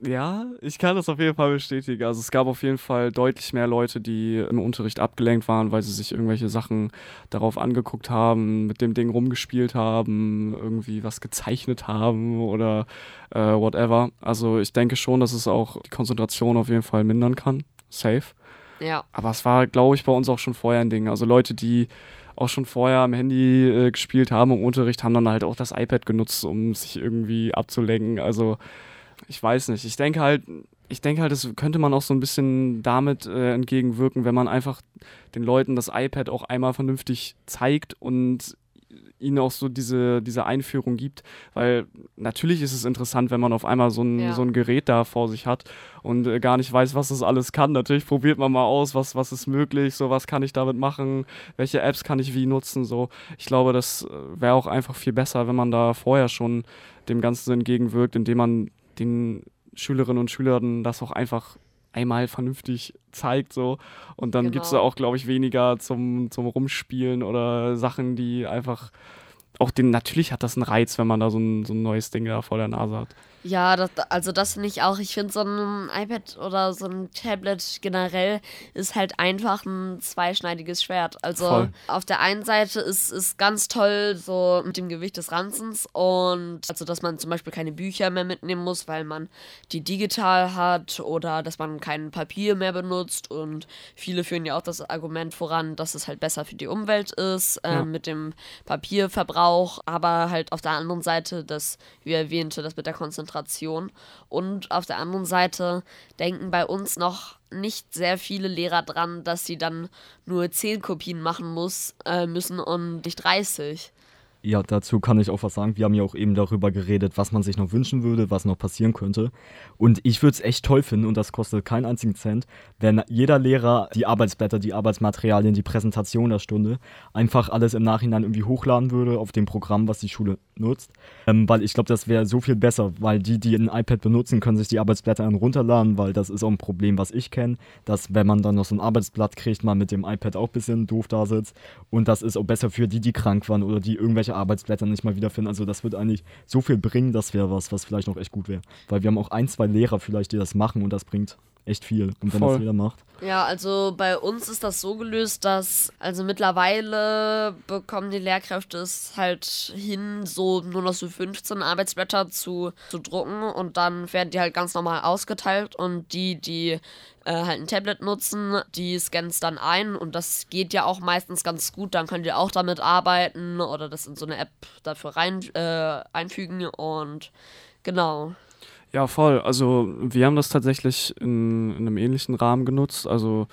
ja, ich kann das auf jeden Fall bestätigen. Also es gab auf jeden Fall deutlich mehr Leute, die im Unterricht abgelenkt waren, weil sie sich irgendwelche Sachen darauf angeguckt haben, mit dem Ding rumgespielt haben, irgendwie was gezeichnet haben oder äh, whatever. Also ich denke schon, dass es auch die Konzentration auf jeden Fall mindern kann. Safe. Ja. Aber es war, glaube ich, bei uns auch schon vorher ein Ding. Also Leute, die auch schon vorher am Handy äh, gespielt haben im Unterricht, haben dann halt auch das iPad genutzt, um sich irgendwie abzulenken. Also ich weiß nicht. Ich denke halt, ich denke halt, das könnte man auch so ein bisschen damit äh, entgegenwirken, wenn man einfach den Leuten das iPad auch einmal vernünftig zeigt und ihnen auch so diese, diese Einführung gibt. Weil natürlich ist es interessant, wenn man auf einmal so ein, ja. so ein Gerät da vor sich hat und äh, gar nicht weiß, was das alles kann. Natürlich probiert man mal aus, was, was ist möglich, so was kann ich damit machen, welche Apps kann ich wie nutzen. So. Ich glaube, das äh, wäre auch einfach viel besser, wenn man da vorher schon dem Ganzen entgegenwirkt, indem man den Schülerinnen und Schülern das auch einfach einmal vernünftig zeigt so und dann genau. gibt es da auch glaube ich weniger zum, zum Rumspielen oder Sachen die einfach auch den natürlich hat das einen Reiz wenn man da so ein, so ein neues Ding da vor der Nase hat ja, das, also das finde ich auch. Ich finde so ein iPad oder so ein Tablet generell ist halt einfach ein zweischneidiges Schwert. Also Voll. auf der einen Seite ist es ganz toll so mit dem Gewicht des Ranzens und also dass man zum Beispiel keine Bücher mehr mitnehmen muss, weil man die digital hat oder dass man kein Papier mehr benutzt und viele führen ja auch das Argument voran, dass es halt besser für die Umwelt ist äh, ja. mit dem Papierverbrauch, aber halt auf der anderen Seite das, wie erwähnte, das mit der Konzentration Konzentration. Und auf der anderen Seite denken bei uns noch nicht sehr viele Lehrer dran, dass sie dann nur 10 Kopien machen muss, äh, müssen und nicht 30. Ja, dazu kann ich auch was sagen. Wir haben ja auch eben darüber geredet, was man sich noch wünschen würde, was noch passieren könnte. Und ich würde es echt toll finden, und das kostet keinen einzigen Cent, wenn jeder Lehrer die Arbeitsblätter, die Arbeitsmaterialien, die Präsentation der Stunde einfach alles im Nachhinein irgendwie hochladen würde auf dem Programm, was die Schule nutzt. Ähm, weil ich glaube, das wäre so viel besser, weil die, die ein iPad benutzen, können sich die Arbeitsblätter dann runterladen, weil das ist auch ein Problem, was ich kenne, dass wenn man dann noch so ein Arbeitsblatt kriegt, man mit dem iPad auch ein bisschen doof da sitzt. Und das ist auch besser für die, die krank waren oder die irgendwelche Arbeitsblätter nicht mal wiederfinden. Also das wird eigentlich so viel bringen, das wäre was, was vielleicht noch echt gut wäre. Weil wir haben auch ein, zwei Lehrer vielleicht, die das machen und das bringt echt viel. Und wenn Voll. das jeder macht. Ja, also bei uns ist das so gelöst, dass also mittlerweile bekommen die Lehrkräfte es halt hin, so nur noch so 15 Arbeitsblätter zu, zu drucken und dann werden die halt ganz normal ausgeteilt und die, die äh, halt ein Tablet nutzen, die scannen dann ein und das geht ja auch meistens ganz gut. Dann könnt ihr auch damit arbeiten oder das in so eine App dafür rein äh, einfügen und genau. Ja, voll. Also wir haben das tatsächlich in, in einem ähnlichen Rahmen genutzt. Also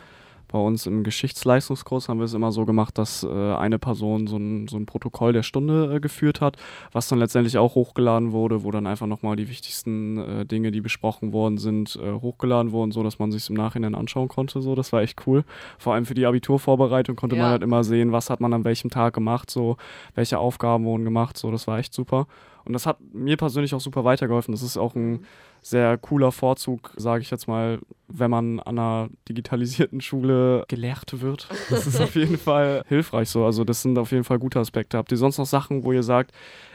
bei uns im Geschichtsleistungskurs haben wir es immer so gemacht, dass äh, eine Person so ein, so ein Protokoll der Stunde äh, geführt hat, was dann letztendlich auch hochgeladen wurde, wo dann einfach nochmal die wichtigsten äh, Dinge, die besprochen worden sind, äh, hochgeladen wurden, so dass man sich im Nachhinein anschauen konnte. So, das war echt cool. Vor allem für die Abiturvorbereitung konnte ja. man halt immer sehen, was hat man an welchem Tag gemacht, so welche Aufgaben wurden gemacht. So, das war echt super. Und das hat mir persönlich auch super weitergeholfen. Das ist auch ein sehr cooler Vorzug, sage ich jetzt mal, wenn man an einer digitalisierten Schule gelehrt wird. Das ist auf jeden Fall hilfreich so. Also das sind auf jeden Fall gute Aspekte. Habt ihr sonst noch Sachen, wo ihr sagt,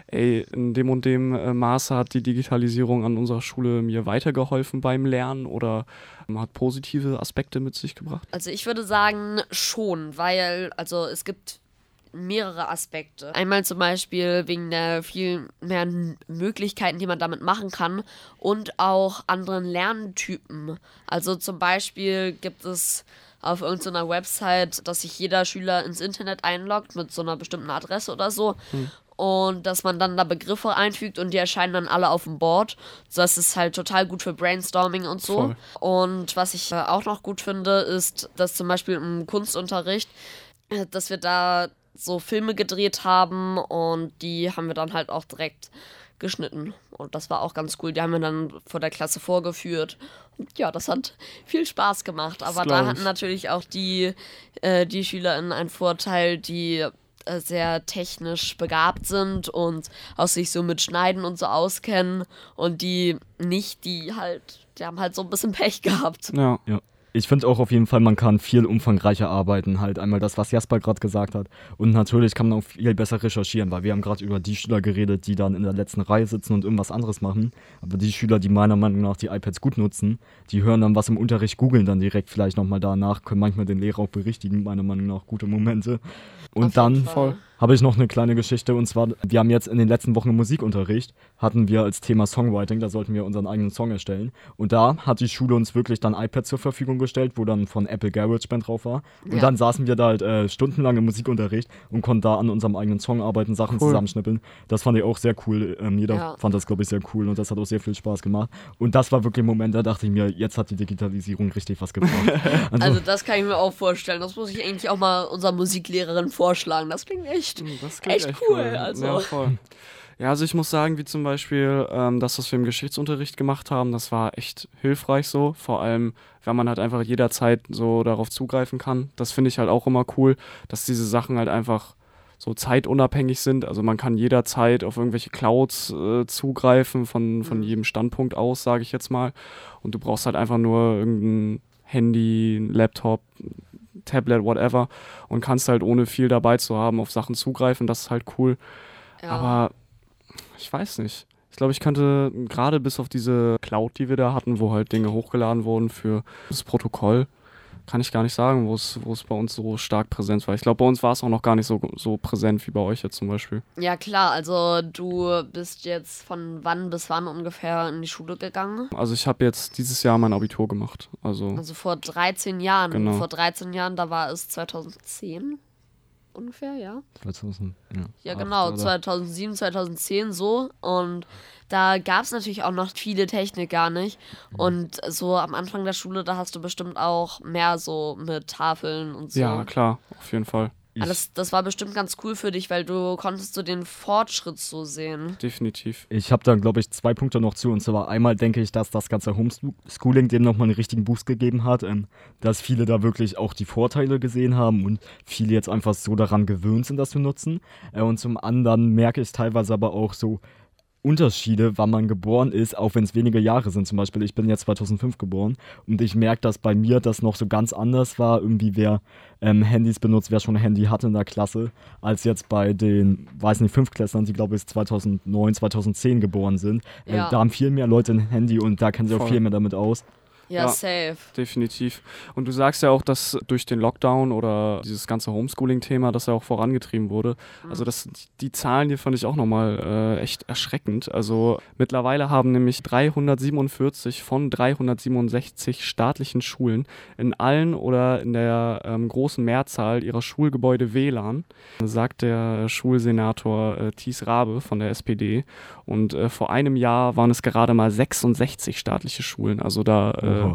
ey, in dem und dem äh, Maße hat die Digitalisierung an unserer Schule mir weitergeholfen beim Lernen oder hat positive Aspekte mit sich gebracht? Also ich würde sagen schon, weil also es gibt mehrere Aspekte. Einmal zum Beispiel wegen der viel mehr Möglichkeiten, die man damit machen kann und auch anderen Lerntypen. Also zum Beispiel gibt es auf irgendeiner Website, dass sich jeder Schüler ins Internet einloggt mit so einer bestimmten Adresse oder so. Hm. Und dass man dann da Begriffe einfügt und die erscheinen dann alle auf dem Board. Das ist halt total gut für Brainstorming und so. Voll. Und was ich auch noch gut finde, ist, dass zum Beispiel im Kunstunterricht, äh, dass wir da so Filme gedreht haben und die haben wir dann halt auch direkt geschnitten. Und das war auch ganz cool. Die haben wir dann vor der Klasse vorgeführt. Und ja, das hat viel Spaß gemacht. Aber da hatten natürlich auch die, äh, die SchülerInnen einen Vorteil, die äh, sehr technisch begabt sind und auch sich so mit Schneiden und so auskennen. Und die nicht, die halt, die haben halt so ein bisschen Pech gehabt. Ja, ja ich finde auch auf jeden Fall, man kann viel umfangreicher arbeiten. Halt einmal das, was Jasper gerade gesagt hat. Und natürlich kann man auch viel besser recherchieren, weil wir haben gerade über die Schüler geredet, die dann in der letzten Reihe sitzen und irgendwas anderes machen. Aber die Schüler, die meiner Meinung nach die iPads gut nutzen, die hören dann was im Unterricht, googeln dann direkt vielleicht nochmal danach, können manchmal den Lehrer auch berichtigen, meiner Meinung nach gute Momente. Und dann habe ich noch eine kleine Geschichte und zwar, wir haben jetzt in den letzten Wochen im Musikunterricht, hatten wir als Thema Songwriting, da sollten wir unseren eigenen Song erstellen und da hat die Schule uns wirklich dann iPad zur Verfügung vorgestellt, wo dann von Apple GarageBand drauf war. Und ja. dann saßen wir da halt äh, stundenlang im Musikunterricht und konnten da an unserem eigenen Song arbeiten, Sachen cool. zusammenschnippeln. Das fand ich auch sehr cool. Ähm, jeder ja. fand das, glaube ich, sehr cool und das hat auch sehr viel Spaß gemacht. Und das war wirklich ein Moment, da dachte ich mir, jetzt hat die Digitalisierung richtig was gebracht. also, also, das kann ich mir auch vorstellen. Das muss ich eigentlich auch mal unserer Musiklehrerin vorschlagen. Das klingt echt, hm, das klingt echt, echt cool. cool. Also. Ja, voll. Ja, also ich muss sagen, wie zum Beispiel ähm, das, was wir im Geschichtsunterricht gemacht haben, das war echt hilfreich so. Vor allem, wenn man halt einfach jederzeit so darauf zugreifen kann. Das finde ich halt auch immer cool, dass diese Sachen halt einfach so zeitunabhängig sind. Also man kann jederzeit auf irgendwelche Clouds äh, zugreifen, von, von mhm. jedem Standpunkt aus, sage ich jetzt mal. Und du brauchst halt einfach nur irgendein Handy, Laptop, Tablet, whatever und kannst halt ohne viel dabei zu haben auf Sachen zugreifen. Das ist halt cool. Ja. Aber ich weiß nicht. Ich glaube, ich könnte gerade bis auf diese Cloud, die wir da hatten, wo halt Dinge hochgeladen wurden für das Protokoll, kann ich gar nicht sagen, wo es, wo es bei uns so stark präsent war. Ich glaube, bei uns war es auch noch gar nicht so, so präsent wie bei euch jetzt zum Beispiel. Ja, klar. Also, du bist jetzt von wann bis wann ungefähr in die Schule gegangen? Also, ich habe jetzt dieses Jahr mein Abitur gemacht. Also, also vor 13 Jahren. Genau. Vor 13 Jahren, da war es 2010 ungefähr, ja. 2000, ja. Ja, genau, 2007, 2010 so. Und da gab es natürlich auch noch viele Technik gar nicht. Mhm. Und so am Anfang der Schule, da hast du bestimmt auch mehr so mit Tafeln und so. Ja, klar, auf jeden Fall. Alles, das war bestimmt ganz cool für dich, weil du konntest so den Fortschritt so sehen. Definitiv. Ich habe da, glaube ich, zwei Punkte noch zu. Und zwar einmal denke ich, dass das ganze Homeschooling dem nochmal einen richtigen Boost gegeben hat. Ähm, dass viele da wirklich auch die Vorteile gesehen haben und viele jetzt einfach so daran gewöhnt sind, das zu nutzen. Äh, und zum anderen merke ich teilweise aber auch so, Unterschiede, wann man geboren ist, auch wenn es wenige Jahre sind. Zum Beispiel, ich bin jetzt 2005 geboren und ich merke, dass bei mir das noch so ganz anders war. Irgendwie wer ähm, Handys benutzt, wer schon ein Handy hatte in der Klasse, als jetzt bei den, weiß nicht, Fünftklässlern, die glaube ich 2009, 2010 geboren sind. Äh, ja. Äh, da haben viel mehr Leute ein Handy und da kennen sie auch viel mehr damit aus. Ja, ja, safe. Definitiv. Und du sagst ja auch, dass durch den Lockdown oder dieses ganze Homeschooling-Thema, das ja auch vorangetrieben wurde. Mhm. Also das, die Zahlen hier fand ich auch nochmal äh, echt erschreckend. Also mittlerweile haben nämlich 347 von 367 staatlichen Schulen in allen oder in der ähm, großen Mehrzahl ihrer Schulgebäude WLAN, sagt der Schulsenator äh, Thies Rabe von der SPD. Und äh, vor einem Jahr waren es gerade mal 66 staatliche Schulen. Also da äh,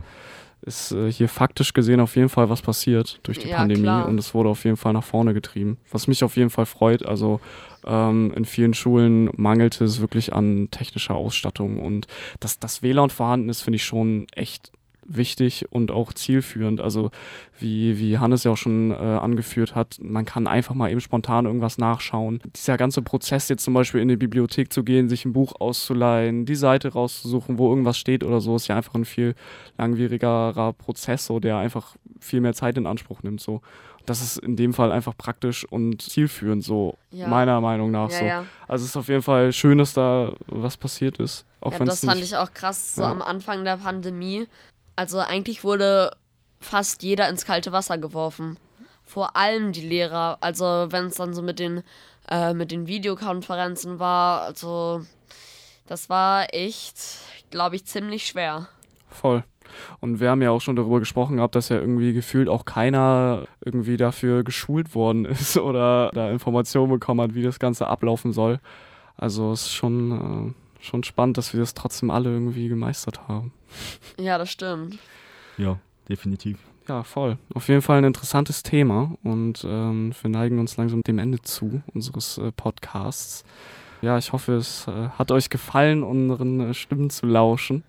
ist äh, hier faktisch gesehen auf jeden Fall was passiert durch die ja, Pandemie klar. und es wurde auf jeden Fall nach vorne getrieben. Was mich auf jeden Fall freut. Also ähm, in vielen Schulen mangelte es wirklich an technischer Ausstattung und dass das WLAN vorhanden ist, finde ich schon echt wichtig und auch zielführend. Also wie, wie Hannes ja auch schon äh, angeführt hat, man kann einfach mal eben spontan irgendwas nachschauen. Dieser ganze Prozess jetzt zum Beispiel in die Bibliothek zu gehen, sich ein Buch auszuleihen, die Seite rauszusuchen, wo irgendwas steht oder so, ist ja einfach ein viel langwierigerer Prozess, so, der einfach viel mehr Zeit in Anspruch nimmt. So. Das ist in dem Fall einfach praktisch und zielführend, so ja. meiner Meinung nach. Ja, so. Ja. Also es ist auf jeden Fall schön, dass da was passiert ist. Auch ja, das fand ich auch krass, so am Anfang der Pandemie also eigentlich wurde fast jeder ins kalte Wasser geworfen. Vor allem die Lehrer. Also wenn es dann so mit den, äh, mit den Videokonferenzen war, also das war echt, glaube ich, ziemlich schwer. Voll. Und wir haben ja auch schon darüber gesprochen gehabt, dass ja irgendwie gefühlt auch keiner irgendwie dafür geschult worden ist oder da Informationen bekommen hat, wie das Ganze ablaufen soll. Also es ist schon, äh, schon spannend, dass wir das trotzdem alle irgendwie gemeistert haben. Ja, das stimmt. Ja, definitiv. Ja, voll. Auf jeden Fall ein interessantes Thema und ähm, wir neigen uns langsam dem Ende zu unseres äh, Podcasts. Ja, ich hoffe, es äh, hat euch gefallen, unseren äh, Stimmen zu lauschen.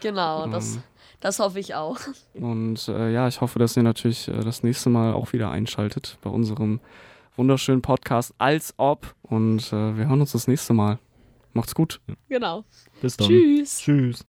Genau, ähm, das, das hoffe ich auch. Und äh, ja, ich hoffe, dass ihr natürlich äh, das nächste Mal auch wieder einschaltet bei unserem wunderschönen Podcast Als Ob. Und äh, wir hören uns das nächste Mal. Macht's gut. Genau. Bis dann. Tschüss. Tschüss.